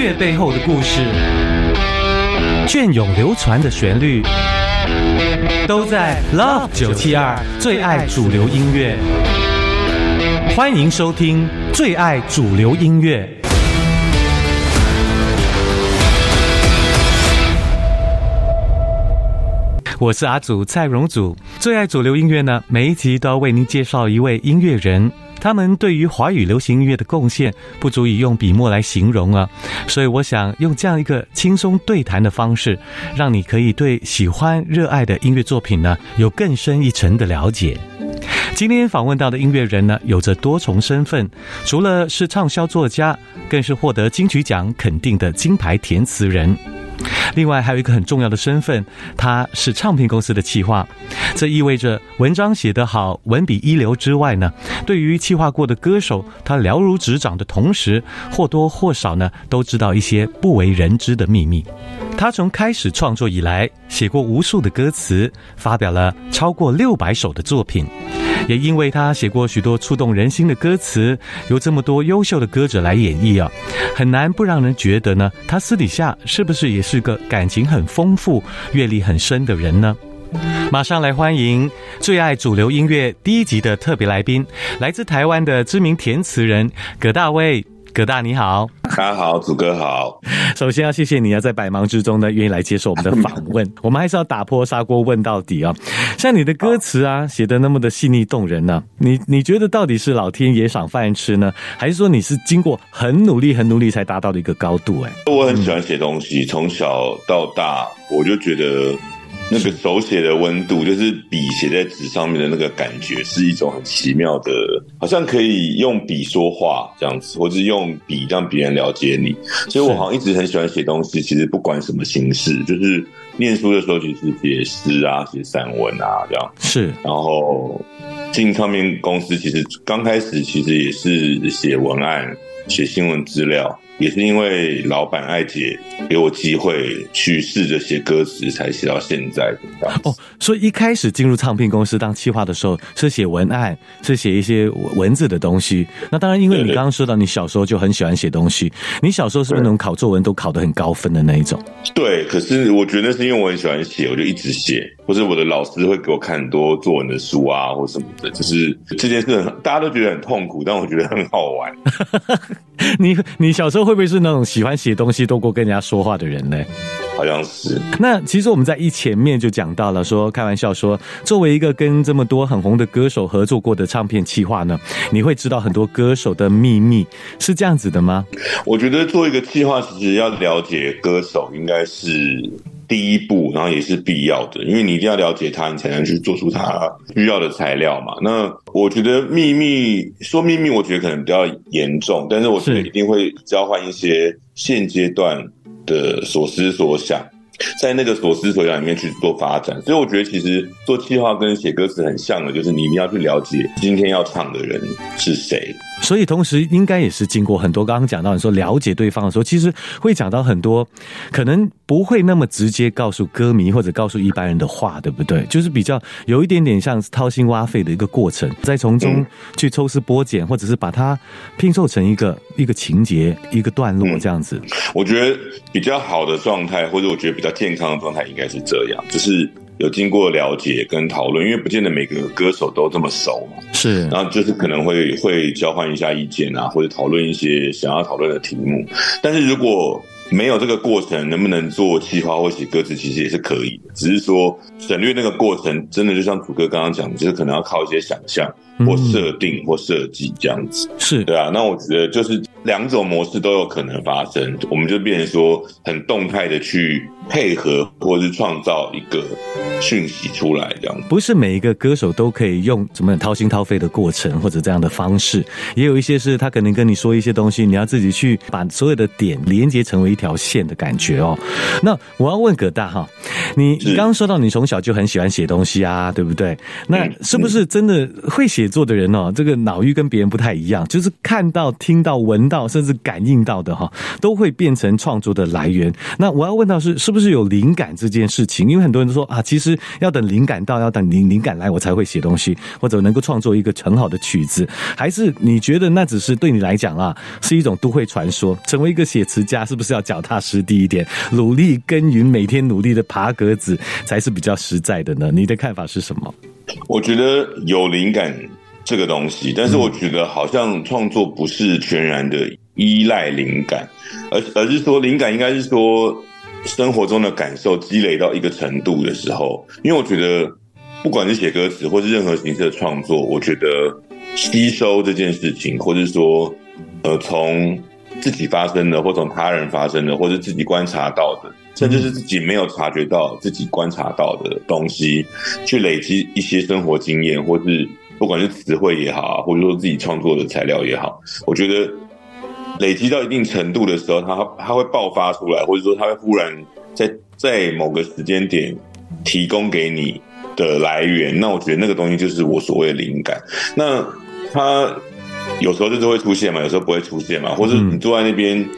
乐背后的故事，隽永流传的旋律，都在 Love 九七二最爱主流音乐。欢迎收听最爱主流音乐。我是阿祖蔡荣祖，最爱主流音乐呢。每一集都要为您介绍一位音乐人，他们对于华语流行音乐的贡献不足以用笔墨来形容啊。所以我想用这样一个轻松对谈的方式，让你可以对喜欢热爱的音乐作品呢有更深一层的了解。今天访问到的音乐人呢，有着多重身份，除了是畅销作家，更是获得金曲奖肯定的金牌填词人。另外还有一个很重要的身份，他是唱片公司的企划，这意味着文章写得好，文笔一流之外呢，对于企划过的歌手，他了如指掌的同时，或多或少呢，都知道一些不为人知的秘密。他从开始创作以来，写过无数的歌词，发表了超过六百首的作品。也因为他写过许多触动人心的歌词，由这么多优秀的歌者来演绎啊，很难不让人觉得呢，他私底下是不是也是个感情很丰富、阅历很深的人呢？马上来欢迎最爱主流音乐第一集的特别来宾，来自台湾的知名填词人葛大卫。葛大你好，大家好，祖哥好。首先要谢谢你啊，在百忙之中呢，愿意来接受我们的访问。我们还是要打破砂锅问到底啊。像你的歌词啊，写的那么的细腻动人呢，你你觉得到底是老天爷赏饭吃呢，还是说你是经过很努力、很努力才达到的一个高度？哎，我很喜欢写东西，从小到大我就觉得。那个手写的温度，就是笔写在纸上面的那个感觉，是一种很奇妙的，好像可以用笔说话这样子，或是用笔让别人了解你。所以我好像一直很喜欢写东西。其实不管什么形式，就是念书的时候，其实写诗啊，写散文啊这样。是，然后进唱片公司，其实刚开始其实也是写文案、写新闻资料。也是因为老板艾姐给我机会去试着写歌词，才写到现在的。哦，所以一开始进入唱片公司当企划的时候，是写文案，是写一些文字的东西。那当然，因为你刚刚说到你小时候就很喜欢写东西，你小时候是不是那种考作文都考得很高分的那一种？对，可是我觉得是因为我很喜欢写，我就一直写。或者我的老师会给我看很多作文的书啊，或什么的，就是这件事大家都觉得很痛苦，但我觉得很好玩。你你小时候会不会是那种喜欢写东西多过跟人家说话的人呢？好像是。那其实我们在一前面就讲到了，说开玩笑说，作为一个跟这么多很红的歌手合作过的唱片企划呢，你会知道很多歌手的秘密，是这样子的吗？我觉得做一个企划，其实要了解歌手，应该是。第一步，然后也是必要的，因为你一定要了解它，你才能去做出它需要的材料嘛。那我觉得秘密说秘密，我觉得可能比较严重，但是我觉得一定会交换一些现阶段的所思所想。在那个所思所想里面去做发展，所以我觉得其实做计划跟写歌词很像的，就是你一定要去了解今天要唱的人是谁。所以同时应该也是经过很多刚刚讲到你说了解对方的时候，其实会讲到很多可能不会那么直接告诉歌迷或者告诉一般人的话，对不对？就是比较有一点点像掏心挖肺的一个过程，再从中去抽丝剥茧，或者是把它拼凑成一个一个情节、一个段落这样子。我觉得比较好的状态，或者我觉得比较。健康的状态应该是这样，就是有经过了解跟讨论，因为不见得每个歌手都这么熟嘛。是，然后就是可能会会交换一下意见啊，或者讨论一些想要讨论的题目。但是如果没有这个过程，能不能做企划或写歌词，其实也是可以的。只是说省略那个过程，真的就像主哥刚刚讲，就是可能要靠一些想象或设定或设计这样子。是对啊，那我觉得就是两种模式都有可能发生，我们就变成说很动态的去。配合或是创造一个讯息出来，这样不是每一个歌手都可以用怎么掏心掏肺的过程或者这样的方式，也有一些是他可能跟你说一些东西，你要自己去把所有的点连接成为一条线的感觉哦。那我要问葛大哈，你你刚刚说到你从小就很喜欢写东西啊，对不对？那是不是真的会写作的人哦，这个脑域跟别人不太一样，就是看到、听到、闻到，甚至感应到的哈，都会变成创作的来源。那我要问到是，是不是就是有灵感这件事情？因为很多人都说啊，其实要等灵感到，要等灵灵感来，我才会写东西，或者能够创作一个很好的曲子。还是你觉得那只是对你来讲啊，是一种都会传说？成为一个写词家，是不是要脚踏实地一点，努力耕耘，每天努力的爬格子，才是比较实在的呢？你的看法是什么？我觉得有灵感这个东西，但是我觉得好像创作不是全然的依赖灵感，而而是说灵感应该是说生活中的感受积累到一个程度的时候，因为我觉得不管是写歌词或是任何形式的创作，我觉得吸收这件事情，或者说呃从自己发生的，或从他人发生的，或者自己观察到的。甚至是自己没有察觉到自己观察到的东西，去累积一些生活经验，或是不管是词汇也好，或者说自己创作的材料也好，我觉得累积到一定程度的时候，它它会爆发出来，或者说它会忽然在在某个时间点提供给你的来源。那我觉得那个东西就是我所谓的灵感。那它有时候就是会出现嘛，有时候不会出现嘛，或者你坐在那边。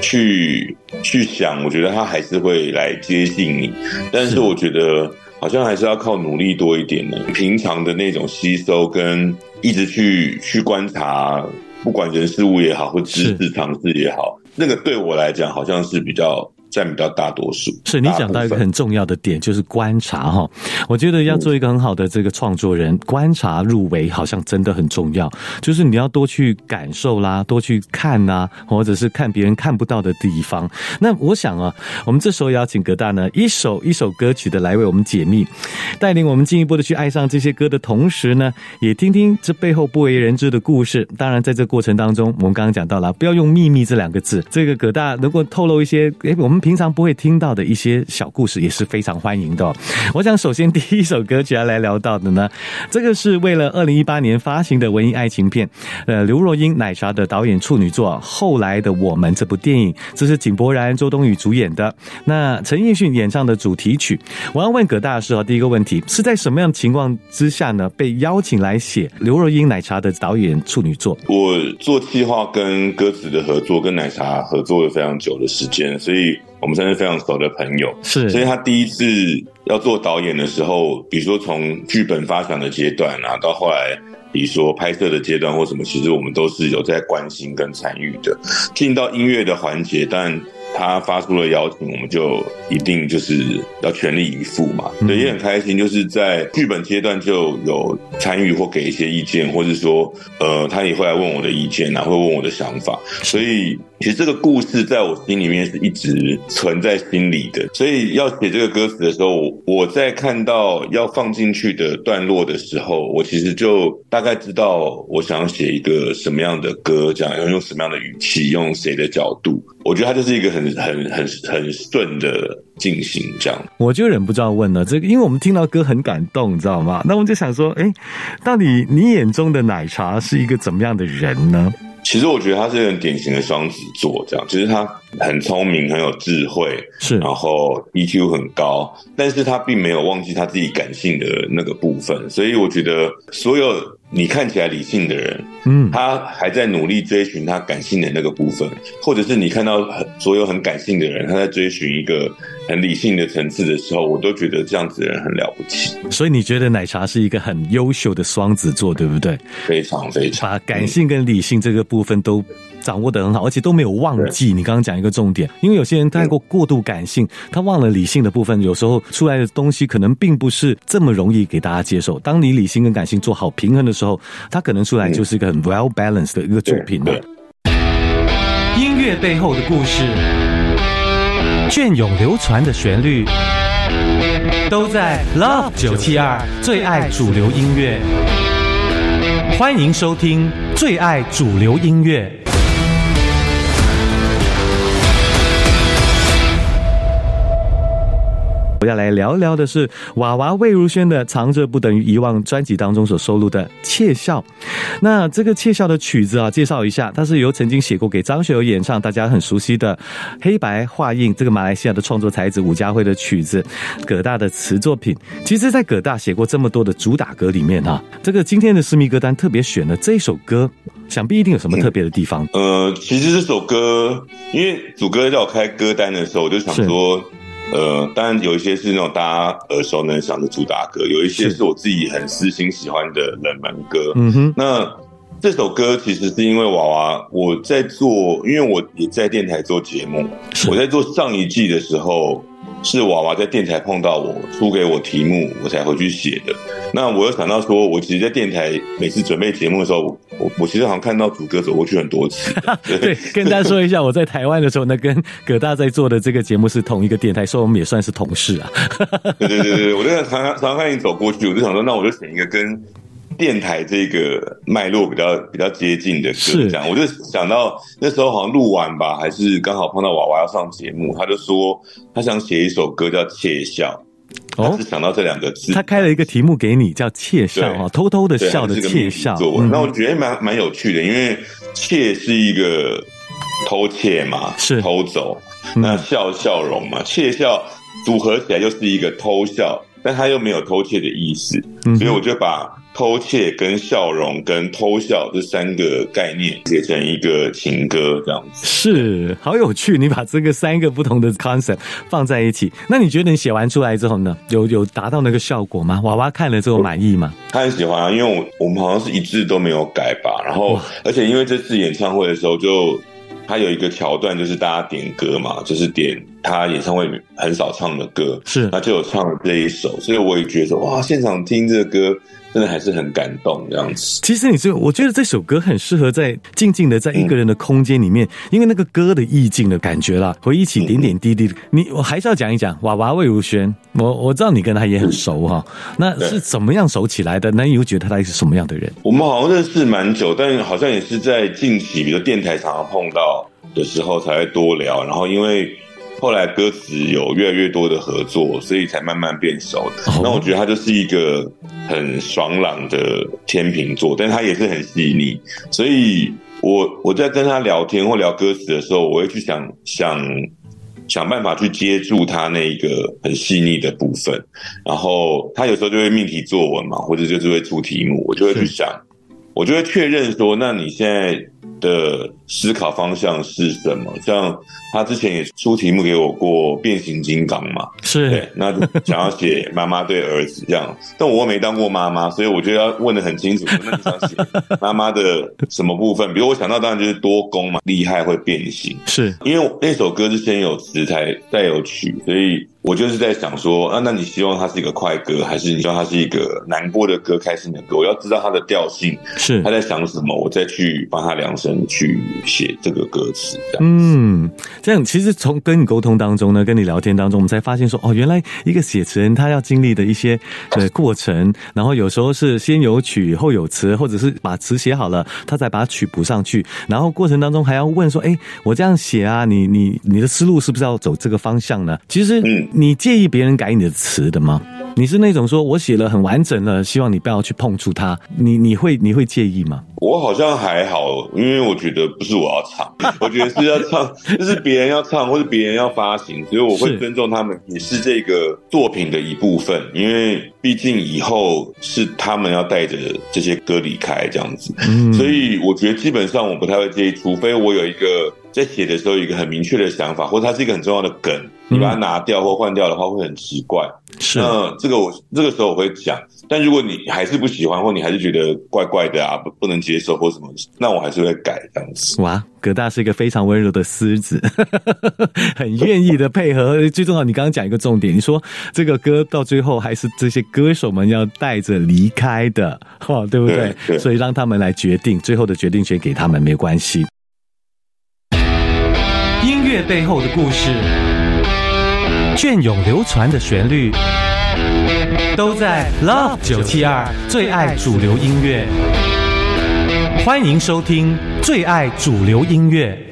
去去想，我觉得它还是会来接近你，但是我觉得好像还是要靠努力多一点呢。平常的那种吸收跟一直去去观察，不管人事物也好，或知识尝试也好，那个对我来讲好像是比较。占比较大多数。是你讲到一个很重要的点，就是观察哈。我觉得要做一个很好的这个创作人，观察入围好像真的很重要。就是你要多去感受啦，多去看呐，或者是看别人看不到的地方。那我想啊，我们这时候邀请葛大呢，一首一首歌曲的来为我们解密，带领我们进一步的去爱上这些歌的同时呢，也听听这背后不为人知的故事。当然，在这过程当中，我们刚刚讲到了，不要用秘密这两个字。这个葛大能够透露一些，哎，我们。平常不会听到的一些小故事也是非常欢迎的。我想首先第一首歌曲要来聊到的呢，这个是为了二零一八年发行的文艺爱情片，呃，刘若英奶茶的导演处女作《后来的我们》这部电影，这是井柏然、周冬雨主演的，那陈奕迅演唱的主题曲。我要问葛大师啊，第一个问题是在什么样情况之下呢，被邀请来写刘若英奶茶的导演处女作？我做计划跟歌词的合作，跟奶茶合作了非常久的时间，所以。我们算是非常熟的朋友，是，所以他第一次要做导演的时候，比如说从剧本发想的阶段啊，到后来，比如说拍摄的阶段或什么，其实我们都是有在关心跟参与的。进到音乐的环节，但他发出了邀请，我们就一定就是要全力以赴嘛。对，也很开心，就是在剧本阶段就有参与或给一些意见，或是说，呃，他也会来问我的意见啊，会问我的想法，所以。其实这个故事在我心里面是一直存在心里的，所以要写这个歌词的时候，我在看到要放进去的段落的时候，我其实就大概知道我想写一个什么样的歌，这样要用什么样的语气，用谁的角度。我觉得它就是一个很很很很顺的进行，这样。我就忍不住要问了，这个因为我们听到歌很感动，你知道吗？那我们就想说，哎，到底你眼中的奶茶是一个怎么样的人呢？其实我觉得他是很典型的双子座，这样，其实他很聪明，很有智慧，是，然后 EQ 很高，但是他并没有忘记他自己感性的那个部分，所以我觉得所有。你看起来理性的人，嗯，他还在努力追寻他感性的那个部分，或者是你看到很所有很感性的人，他在追寻一个很理性的层次的时候，我都觉得这样子的人很了不起。所以你觉得奶茶是一个很优秀的双子座，对不对？非常非常，把感性跟理性这个部分都掌握的很好，而且都没有忘记。你刚刚讲一个重点，因为有些人太过过度感性，他忘了理性的部分，有时候出来的东西可能并不是这么容易给大家接受。当你理性跟感性做好平衡的时候，时候，它可能出来就是一个很 well balanced 的一个作品了。音乐背后的故事，隽永流传的旋律，都在 Love 九七二最爱主流音乐。欢迎收听最爱主流音乐。我要来聊聊的是娃娃魏如萱的《藏着不等于遗忘》专辑当中所收录的《窃笑》。那这个《窃笑》的曲子啊，介绍一下，它是由曾经写过给张学友演唱，大家很熟悉的黑白画印这个马来西亚的创作才子伍家辉的曲子，葛大的词作品。其实，在葛大写过这么多的主打歌里面啊，这个今天的私密歌单特别选了这首歌，想必一定有什么特别的地方。呃，其实这首歌，因为主歌叫我开歌单的时候，我就想说。呃，当然有一些是那种大家耳熟能详的主打歌，有一些是我自己很私心喜欢的冷门歌。嗯哼，那这首歌其实是因为娃娃我在做，因为我也在电台做节目，我在做上一季的时候。是娃娃在电台碰到我，出给我题目，我才回去写的。那我又想到说，我其实，在电台每次准备节目的时候，我我其实好像看到主歌走过去很多次。对，跟大家说一下，我在台湾的时候呢，跟葛大在做的这个节目是同一个电台，所以我们也算是同事啊。对对对对，我就常常常看你走过去，我就想说，那我就选一个跟。电台这个脉络比较比较接近的歌，这样。我就想到那时候好像录完吧，还是刚好碰到娃娃要上节目，他就说他想写一首歌叫《窃笑》，哦，是想到这两个字，他开了一个题目给你叫《窃笑》哈，偷偷的笑的窃笑。那我觉得蛮蛮有趣的，因为窃是一个偷窃嘛，是。偷走，那笑笑容嘛，窃笑组合起来又是一个偷笑，但他又没有偷窃的意思，所以我就把。偷窃、跟笑容、跟偷笑这三个概念写成一个情歌，这样子是好有趣。你把这个三个不同的 concept 放在一起，那你觉得你写完出来之后呢，有有达到那个效果吗？娃娃看了之后满意吗？他很喜欢啊，因为我我们好像是一字都没有改吧。然后，而且因为这次演唱会的时候，就他有一个桥段，就是大家点歌嘛，就是点他演唱会很少唱的歌，是他就有唱了这一首，所以我也觉得哇，现场听这个歌。真的还是很感动这样子。其实你是，我觉得这首歌很适合在静静的在一个人的空间里面，因为那个歌的意境的感觉啦，回忆起点点滴滴。你我还是要讲一讲娃娃魏如萱，我我知道你跟他也很熟哈，那是怎么样熟起来的？那你又觉得他是什么样的人？我们好像认识蛮久，但好像也是在近期，比如电台常常碰到的时候才会多聊。然后因为。后来歌词有越来越多的合作，所以才慢慢变熟的。那我觉得他就是一个很爽朗的天秤座，但他也是很细腻。所以我我在跟他聊天或聊歌词的时候，我会去想想想办法去接住他那一个很细腻的部分。然后他有时候就会命题作文嘛，或者就是会出题目，我就会去想，我就会确认说，那你现在。的思考方向是什么？像他之前也出题目给我过，变形金刚嘛，是对，那想要写妈妈对儿子这样，但我没当过妈妈，所以我觉得要问的很清楚。那你想写妈妈的什么部分？比如我想到当然就是多功嘛，厉害会变形，是因为那首歌是先有词才再有曲，所以。我就是在想说，啊，那你希望它是一个快歌，还是你希望它是一个难过的歌、开心的歌？我要知道它的调性，是他在想什么，我再去帮他量身去写这个歌词。嗯，这样其实从跟你沟通当中呢，跟你聊天当中，我们才发现说，哦，原来一个写词人他要经历的一些的过程，然后有时候是先有曲后有词，或者是把词写好了，他再把曲补上去，然后过程当中还要问说，哎，我这样写啊，你你你的思路是不是要走这个方向呢？其实，嗯。你介意别人改你的词的吗？你是那种说我写了很完整了，希望你不要去碰触它，你你会你会介意吗？我好像还好，因为我觉得不是我要唱，我觉得是要唱，就是别人要唱或者别人要发行，所以我会尊重他们，也是这个作品的一部分，因为毕竟以后是他们要带着这些歌离开这样子，所以我觉得基本上我不太会介意，除非我有一个。在写的时候，有一个很明确的想法，或者它是一个很重要的梗，你把它拿掉或换掉的话，会很奇怪。是，那这个我这个时候我会讲，但如果你还是不喜欢，或你还是觉得怪怪的啊，不不能接受或什么，那我还是会改这样子。哇，葛大是一个非常温柔的狮子，很愿意的配合。最重要，你刚刚讲一个重点，你说这个歌到最后还是这些歌手们要带着离开的，哈，对不对？所以让他们来决定，最后的决定权给他们没关系。乐背后的故事，隽永流传的旋律，都在 Love 九七二最爱主流音乐。欢迎收听最爱主流音乐。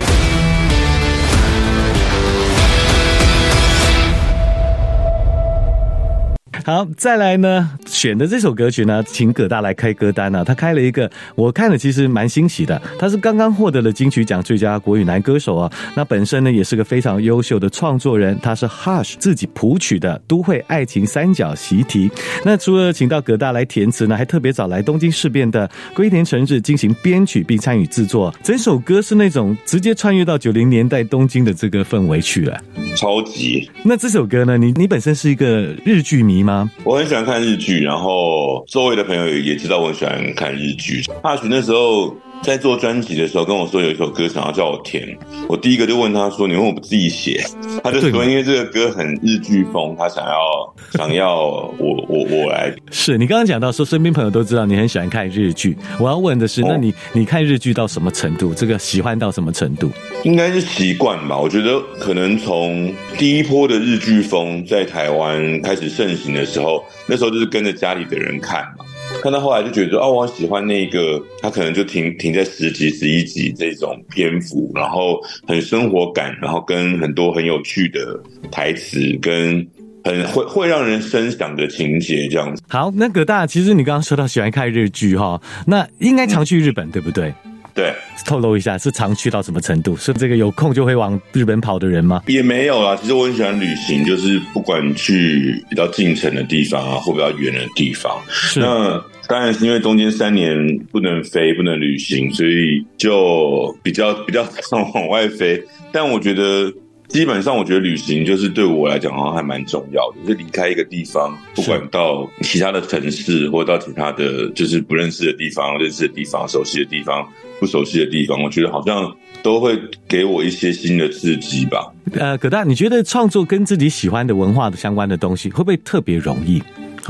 好，再来呢，选的这首歌曲呢，请葛大来开歌单呢。他开了一个，我看了其实蛮欣喜的。他是刚刚获得了金曲奖最佳国语男歌手啊。那本身呢也是个非常优秀的创作人，他是 Hush 自己谱曲的《都会爱情三角习题》。那除了请到葛大来填词呢，还特别找来东京事变的龟田诚志进行编曲并参与制作。整首歌是那种直接穿越到九零年代东京的这个氛围去了，超级。那这首歌呢，你你本身是一个日剧迷吗？我很喜欢看日剧，然后周围的朋友也知道我很喜欢看日剧。大学那时候。在做专辑的时候，跟我说有一首歌想要叫我填，我第一个就问他说：“你为什么不自己写？”他就说：“因为这个歌很日剧风，他想要 想要我我我来。”是你刚刚讲到说，身边朋友都知道你很喜欢看日剧。我要问的是，那你你看日剧到什么程度？这个喜欢到什么程度？应该是习惯吧。我觉得可能从第一波的日剧风在台湾开始盛行的时候，那时候就是跟着家里的人看嘛。看到后来就觉得哦，我喜欢那个，他可能就停停在十集、十一集这种篇幅，然后很生活感，然后跟很多很有趣的台词，跟很会会让人深想的情节这样子。好，那葛大，其实你刚刚说到喜欢看日剧哈，那应该常去日本对不对？对，透露一下是常去到什么程度？是这个有空就会往日本跑的人吗？也没有啦，其实我很喜欢旅行，就是不管去比较近城的地方啊，或比较远的地方。那当然是因为中间三年不能飞、不能旅行，所以就比较比较常往外飞。但我觉得。基本上，我觉得旅行就是对我来讲，好像还蛮重要的。就离开一个地方，不管到其他的城市，或到其他的就是不认识的地方、认识的地方、熟悉的地方、不熟悉的地方，我觉得好像都会给我一些新的刺激吧。呃，葛大，你觉得创作跟自己喜欢的文化的相关的东西，会不会特别容易？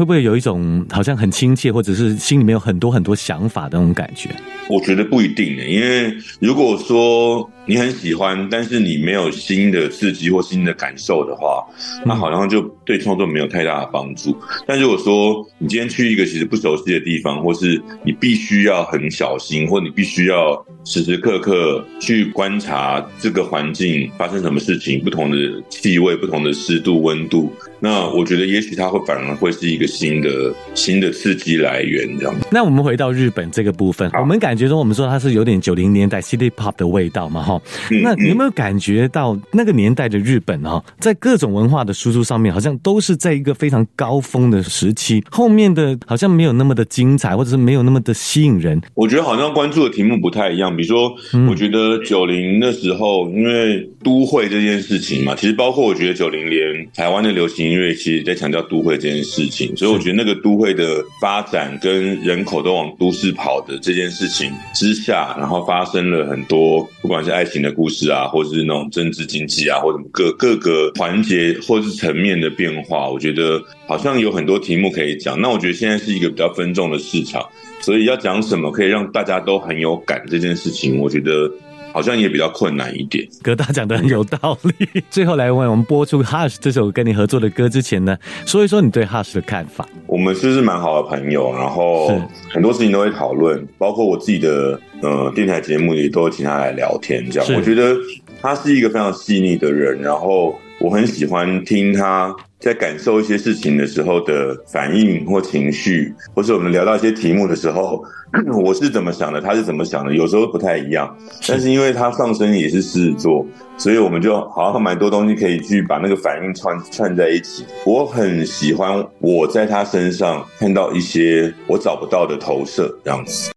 会不会有一种好像很亲切，或者是心里面有很多很多想法的那种感觉？我觉得不一定的，因为如果说你很喜欢，但是你没有新的刺激或新的感受的话，那好像就对创作没有太大的帮助。但如果说你今天去一个其实不熟悉的地方，或是你必须要很小心，或你必须要时时刻刻去观察这个环境发生什么事情，不同的气味、不同的湿度、温度，那我觉得也许它会反而会是一个新的新的刺激来源，这样。那我们回到日本这个部分，我们感觉。说我们说它是有点九零年代 City Pop 的味道嘛，哈。那你有没有感觉到那个年代的日本哈，在各种文化的输出上面，好像都是在一个非常高峰的时期，后面的好像没有那么的精彩，或者是没有那么的吸引人。我觉得好像关注的题目不太一样。比如说，我觉得九零那时候，因为都会这件事情嘛，其实包括我觉得九零年台湾的流行音乐，其实在强调都会这件事情。所以我觉得那个都会的发展跟人口都往都市跑的这件事情。之下，然后发生了很多，不管是爱情的故事啊，或者是那种政治经济啊，或者各各个环节或是层面的变化，我觉得好像有很多题目可以讲。那我觉得现在是一个比较分众的市场，所以要讲什么可以让大家都很有感这件事情，我觉得。好像也比较困难一点。葛大讲的很有道理。最后来问我们播出 Hush 这首跟你合作的歌之前呢，说一说你对 Hush 的看法。我们是是蛮好的朋友，然后很多事情都会讨论，包括我自己的呃电台节目也都会请他来聊天。这样，我觉得他是一个非常细腻的人，然后我很喜欢听他。在感受一些事情的时候的反应或情绪，或是我们聊到一些题目的时候，我是怎么想的，他是怎么想的，有时候不太一样。但是因为他上升也是狮子座，所以我们就好像蛮多东西可以去把那个反应串串在一起。我很喜欢我在他身上看到一些我找不到的投射，这样子。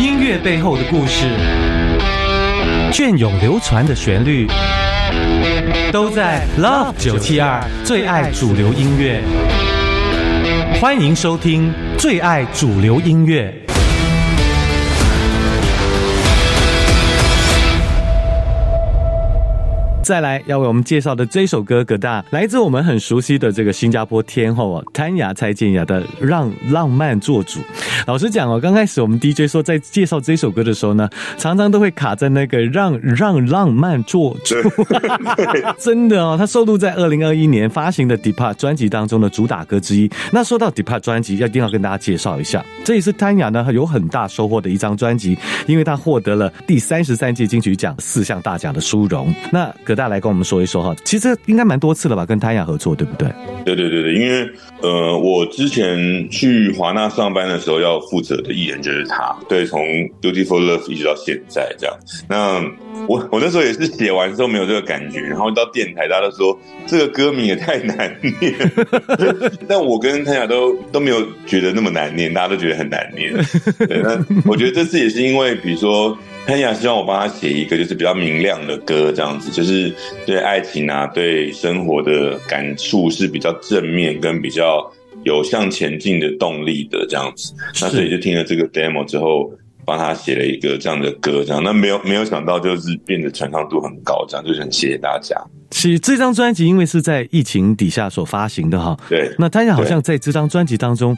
音乐背后的故事，隽永流传的旋律。都在 Love 九七二最爱主流音乐，欢迎收听最爱主流音乐。再来要为我们介绍的这首歌，葛大来自我们很熟悉的这个新加坡天后啊，谭雅蔡健雅的《让浪漫做主》。老实讲哦，刚开始我们 DJ 说在介绍这首歌的时候呢，常常都会卡在那个“让让浪漫做主”。真的哦，它收录在二零二一年发行的 Depart 专辑当中的主打歌之一。那说到 Depart 专辑，要一定要跟大家介绍一下，这也是谭雅呢有很大收获的一张专辑，因为她获得了第三十三届金曲奖四项大奖的殊荣。那葛大来跟我们说一说哈。其实应该蛮多次了吧，跟泰雅合作，对不对？对对对对，因为呃，我之前去华纳上班的时候，要负责的艺人就是他。对，从 Beautiful Love 一直到现在这样。那我我那时候也是写完之后没有这个感觉，然后到电台大家都说这个歌名也太难念，但我跟谭雅都都没有觉得那么难念，大家都觉得很难念。对，那我觉得这次也是因为，比如说。潘雅希望我帮他写一个就是比较明亮的歌，这样子就是对爱情啊、对生活的感触是比较正面跟比较有向前进的动力的这样子。那所以就听了这个 demo 之后。帮他写了一个这样的歌，这样那没有没有想到就是变得传唱度很高，这样就是很谢谢大家。是这张专辑因为是在疫情底下所发行的哈，对。那大家好像在这张专辑当中，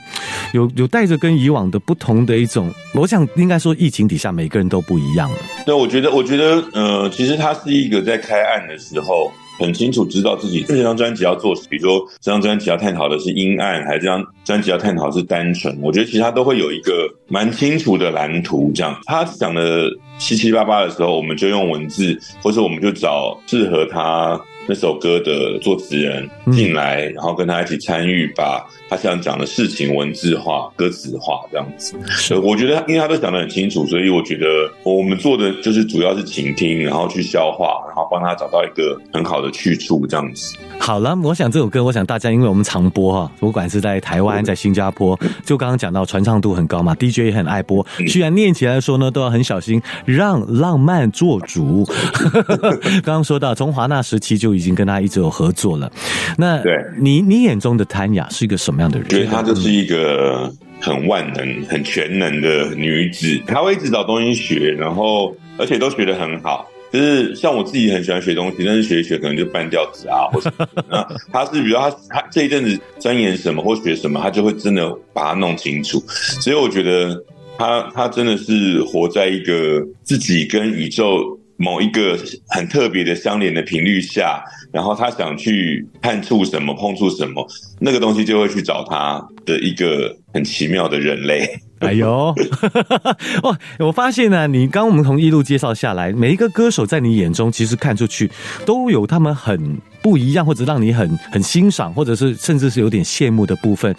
有有带着跟以往的不同的一种，我想应该说疫情底下每个人都不一样了。对，我觉得我觉得呃，其实他是一个在开案的时候。很清楚知道自己这张专辑要做，比如说这张专辑要探讨的是阴暗，还是这张专辑要探讨是单纯。我觉得其实他都会有一个蛮清楚的蓝图。这样他讲的七七八八的时候，我们就用文字，或者我们就找适合他那首歌的作词人进来，然后跟他一起参与，把他想讲的事情文字化、歌词化这样子。是，我觉得因为他都讲得很清楚，所以我觉得我们做的就是主要是倾听，然后去消化。然后帮他找到一个很好的去处，这样子。好了，我想这首歌，我想大家因为我们常播哈，不管是在台湾、在新加坡，就刚刚讲到传唱度很高嘛，DJ 也很爱播。虽然念起来说呢，都要很小心，让浪漫做主。刚刚说到从华纳时期就已经跟他一直有合作了。那对你你眼中的谭雅是一个什么样的人？觉得她就是一个很万能、很全能的女子。她会一直找东西学，然后而且都学得很好。就是像我自己很喜欢学东西，但是学一学可能就半吊子啊，或者啊，她是比如她她这一阵子钻研什么或学什么，她就会真的把它弄清楚。所以我觉得他他真的是活在一个自己跟宇宙某一个很特别的相连的频率下，然后他想去探触什么、碰触什么，那个东西就会去找他的一个很奇妙的人类。哎呦，哇！我发现呢，你刚我们从一路介绍下来，每一个歌手在你眼中，其实看出去都有他们很不一样，或者让你很很欣赏，或者是甚至是有点羡慕的部分。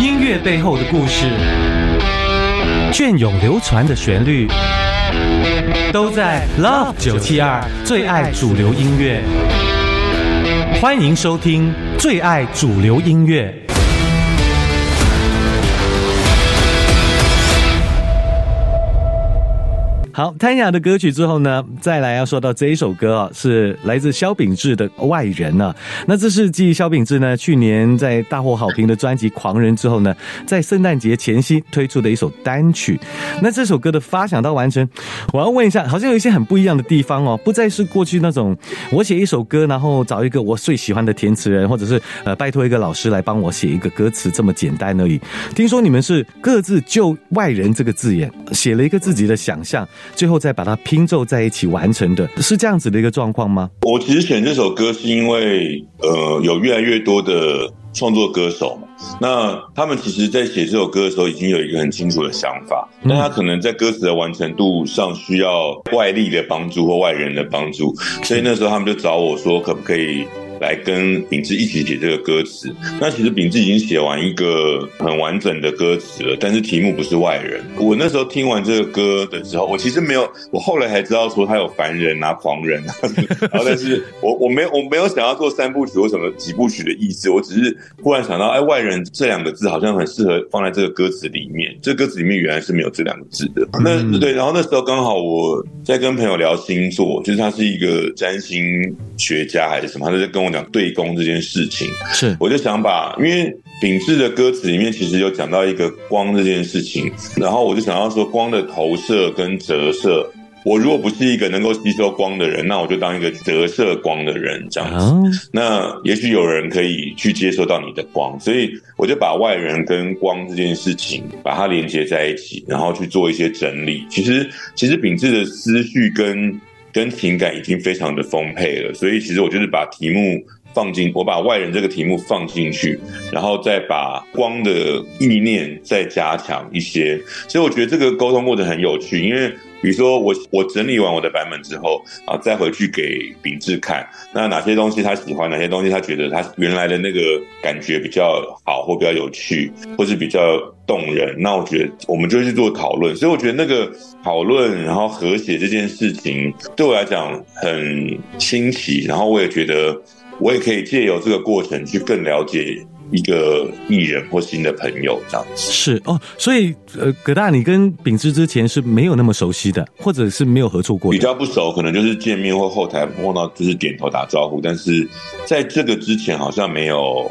音乐背后的故事，隽永流传的旋律，都在 Love 九七二最爱主流音乐。欢迎收听最爱主流音乐。好，谭雅的歌曲之后呢，再来要说到这一首歌啊，是来自萧秉治的《外人》呢。那这是继萧秉治呢去年在大获好评的专辑《狂人》之后呢，在圣诞节前夕推出的一首单曲。那这首歌的发想到完成，我要问一下，好像有一些很不一样的地方哦，不再是过去那种我写一首歌，然后找一个我最喜欢的填词人，或者是呃拜托一个老师来帮我写一个歌词这么简单而已。听说你们是各自就“外人”这个字眼写了一个自己的想象。最后再把它拼凑在一起完成的，是这样子的一个状况吗？我其实选这首歌是因为，呃，有越来越多的创作歌手嘛，那他们其实在写这首歌的时候，已经有一个很清楚的想法，但他可能在歌词的完成度上需要外力的帮助或外人的帮助，所以那时候他们就找我说，可不可以？来跟秉志一起写这个歌词，那其实秉志已经写完一个很完整的歌词了，但是题目不是外人。我那时候听完这个歌的时候，我其实没有，我后来才知道说他有凡人啊、狂人啊，然后但是我我没有我没有想要做三部曲或什么几部曲的意思，我只是忽然想到，哎，外人这两个字好像很适合放在这个歌词里面，这歌词里面原来是没有这两个字的。那对，然后那时候刚好我在跟朋友聊星座，就是他是一个占星学家还是什么，他就在跟我。讲对公这件事情，是我就想把，因为秉志的歌词里面其实有讲到一个光这件事情，然后我就想要说光的投射跟折射，我如果不是一个能够吸收光的人，那我就当一个折射光的人这样子。那也许有人可以去接受到你的光，所以我就把外人跟光这件事情把它连接在一起，然后去做一些整理。其实，其实秉志的思绪跟。跟情感已经非常的丰沛了，所以其实我就是把题目放进，我把外人这个题目放进去，然后再把光的意念再加强一些，所以我觉得这个沟通过程很有趣，因为比如说我我整理完我的版本之后啊，再回去给秉志看，那哪些东西他喜欢，哪些东西他觉得他原来的那个感觉比较好，或比较有趣，或是比较动人，那我觉得我们就去做讨论。所以我觉得那个讨论，然后和谐这件事情，对我来讲很新奇，然后我也觉得我也可以借由这个过程去更了解。一个艺人或新的朋友这样子是哦，所以呃，葛大，你跟秉志之前是没有那么熟悉的，或者是没有合作过，比较不熟，可能就是见面或后台碰到就是点头打招呼，但是在这个之前好像没有。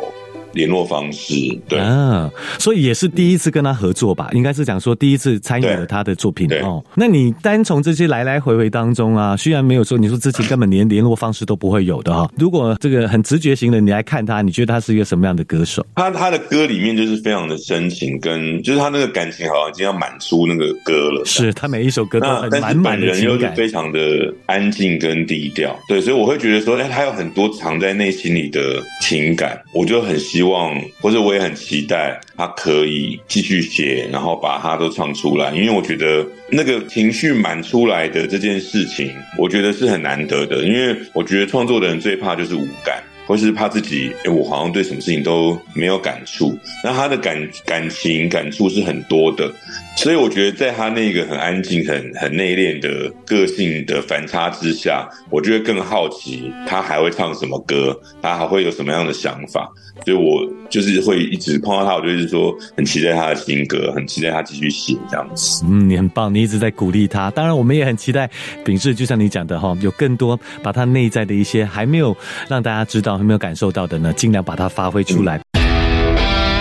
联络方式，对，啊，所以也是第一次跟他合作吧？应该是讲说第一次参与了他的作品哦。那你单从这些来来回回当中啊，虽然没有说你说之前根本连联络方式都不会有的哈。如果这个很直觉型的你来看他，你觉得他是一个什么样的歌手？他他的歌里面就是非常的深情，跟就是他那个感情好像已经要满出那个歌了。是他每一首歌都很满满的情感，非常的安静跟低调。对，所以我会觉得说，哎，他有很多藏在内心里的情感，我就很希希望或者。我也很期待他可以继续写，然后把它都唱出来，因为我觉得那个情绪满出来的这件事情，我觉得是很难得的。因为我觉得创作的人最怕就是无感。或是怕自己，哎，我好像对什么事情都没有感触。那他的感感情感触是很多的，所以我觉得在他那个很安静、很很内敛的个性的反差之下，我就会更好奇他还会唱什么歌，他还会有什么样的想法。所以我就是会一直碰到他，我就是说很期待他的新歌，很期待他继续写这样子。嗯，你很棒，你一直在鼓励他。当然，我们也很期待秉志，就像你讲的哈，有更多把他内在的一些还没有让大家知道。有没有感受到的呢？尽量把它发挥出来。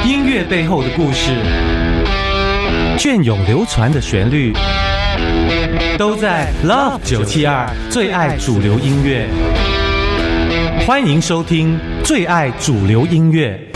音乐背后的故事，隽永流传的旋律，都在 Love 九七二最爱主流音乐。欢迎收听最爱主流音乐。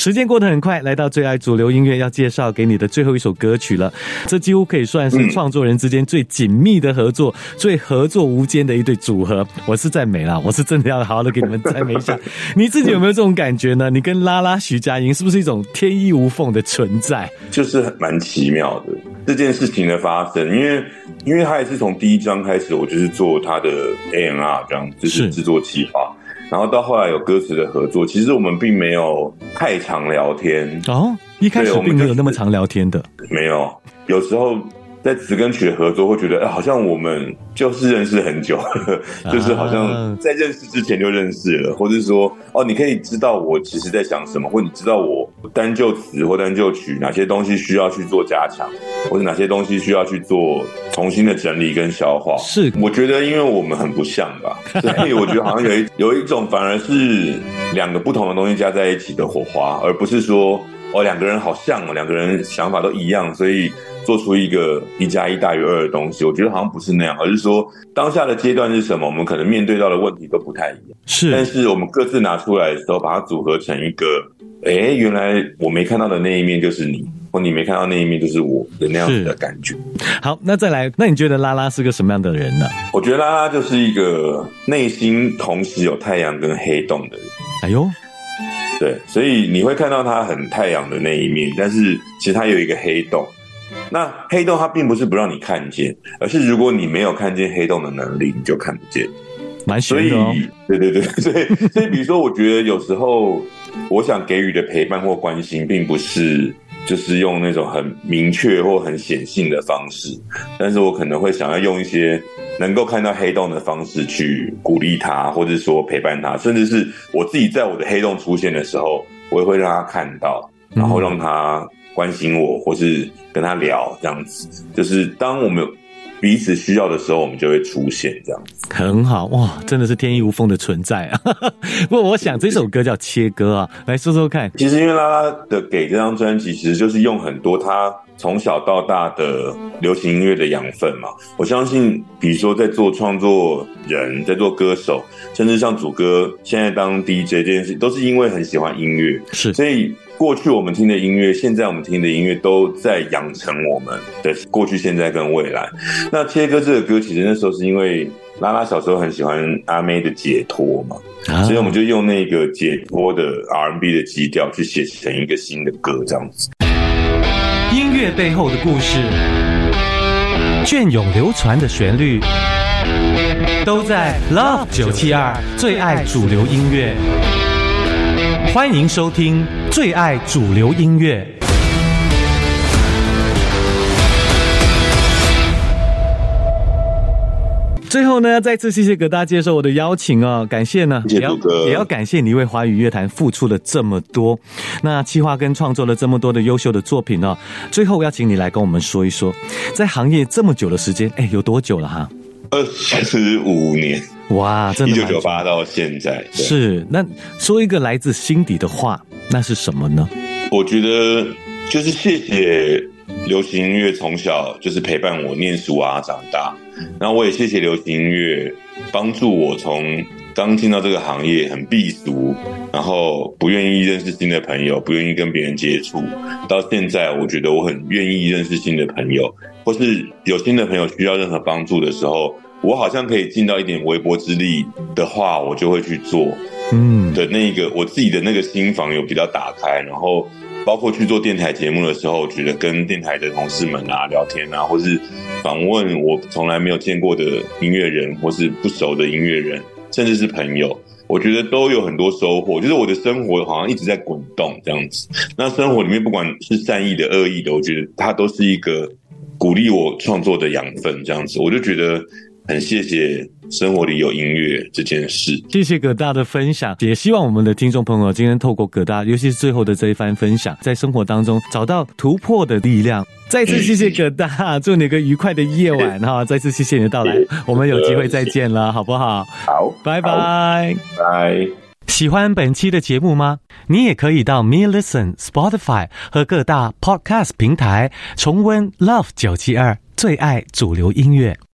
时间过得很快，来到最爱主流音乐要介绍给你的最后一首歌曲了。这几乎可以算是创作人之间最紧密的合作、最合作无间的一对组合。我是赞美啦，我是真的要好好的给你们赞美一下。你自己有没有这种感觉呢？你跟拉拉、徐佳莹是不是一种天衣无缝的存在？就是蛮奇妙的这件事情的发生，因为因为他也是从第一章开始，我就是做他的 A N R 这样，就是制作计划。然后到后来有歌词的合作，其实我们并没有太常聊天哦。一开始并没有那么常聊天的，没有。有时候在词跟曲的合作，会觉得哎，好像我们。就是认识很久，就是好像在认识之前就认识了，或者说哦，你可以知道我其实在想什么，或你知道我单就词或单就曲哪些东西需要去做加强，或者哪些东西需要去做重新的整理跟消化。是，我觉得因为我们很不像吧，所以我觉得好像有一有一种反而是两个不同的东西加在一起的火花，而不是说哦两个人好像哦两个人想法都一样，所以。做出一个一加一大于二的东西，我觉得好像不是那样，而是说当下的阶段是什么，我们可能面对到的问题都不太一样。是，但是我们各自拿出来的时候，把它组合成一个，哎，原来我没看到的那一面就是你，或你没看到那一面就是我的那样子的感觉。好，那再来，那你觉得拉拉是个什么样的人呢？我觉得拉拉就是一个内心同时有太阳跟黑洞的人。哎呦，对，所以你会看到它很太阳的那一面，但是其实它有一个黑洞。那黑洞它并不是不让你看见，而是如果你没有看见黑洞的能力，你就看不见。蛮所以，对对对，所以所以，比如说，我觉得有时候我想给予的陪伴或关心，并不是就是用那种很明确或很显性的方式，但是我可能会想要用一些能够看到黑洞的方式去鼓励他，或者说陪伴他，甚至是我自己在我的黑洞出现的时候，我也会让他看到，然后让他。关心我，或是跟他聊这样子，就是当我们彼此需要的时候，我们就会出现这样子。很好哇，真的是天衣无缝的存在啊！不过我想这首歌叫《切割》啊，来说说看。其实因为拉拉的给这张专辑，其实就是用很多他从小到大的流行音乐的养分嘛。我相信，比如说在做创作人，在做歌手，甚至像主歌现在当 DJ 这件事，都是因为很喜欢音乐，是所以。过去我们听的音乐，现在我们听的音乐，都在养成我们的过去、现在跟未来。那切割这个歌，其实那时候是因为拉拉小时候很喜欢阿妹的解脱嘛，所以我们就用那个解脱的 R&B 的基调去写成一个新的歌，这样子。音乐背后的故事，隽永流传的旋律，都在 Love 九七二最爱主流音乐。欢迎收听最爱主流音乐。最后呢，再次谢谢葛大接受我的邀请哦，感谢呢，也要也要感谢你为华语乐坛付出了这么多，那企划跟创作了这么多的优秀的作品哦。最后要请你来跟我们说一说，在行业这么久的时间，哎，有多久了哈？二十五年，哇，真的一九九八到现在是。那说一个来自心底的话，那是什么呢？我觉得就是谢谢流行音乐从小就是陪伴我念书啊长大。然后我也谢谢流行音乐帮助我从刚进到这个行业很避俗，然后不愿意认识新的朋友，不愿意跟别人接触，到现在我觉得我很愿意认识新的朋友，或是有新的朋友需要任何帮助的时候，我好像可以尽到一点微薄之力的话，我就会去做。嗯，的那个我自己的那个心房有比较打开，然后。包括去做电台节目的时候，觉得跟电台的同事们啊聊天啊，或是访问我从来没有见过的音乐人，或是不熟的音乐人，甚至是朋友，我觉得都有很多收获。就是我的生活好像一直在滚动这样子。那生活里面不管是善意的、恶意的，我觉得它都是一个鼓励我创作的养分这样子。我就觉得很谢谢。生活里有音乐这件事，谢谢葛大的分享，也希望我们的听众朋友今天透过葛大，尤其是最后的这一番分享，在生活当中找到突破的力量。再次谢谢葛大，祝你个愉快的夜晚哈！再次谢谢你的到来，我们有机会再见了，好不好？好，拜拜拜。喜欢本期的节目吗？你也可以到 Me Listen、Spotify 和各大 Podcast 平台重温 Love 九七二最爱主流音乐。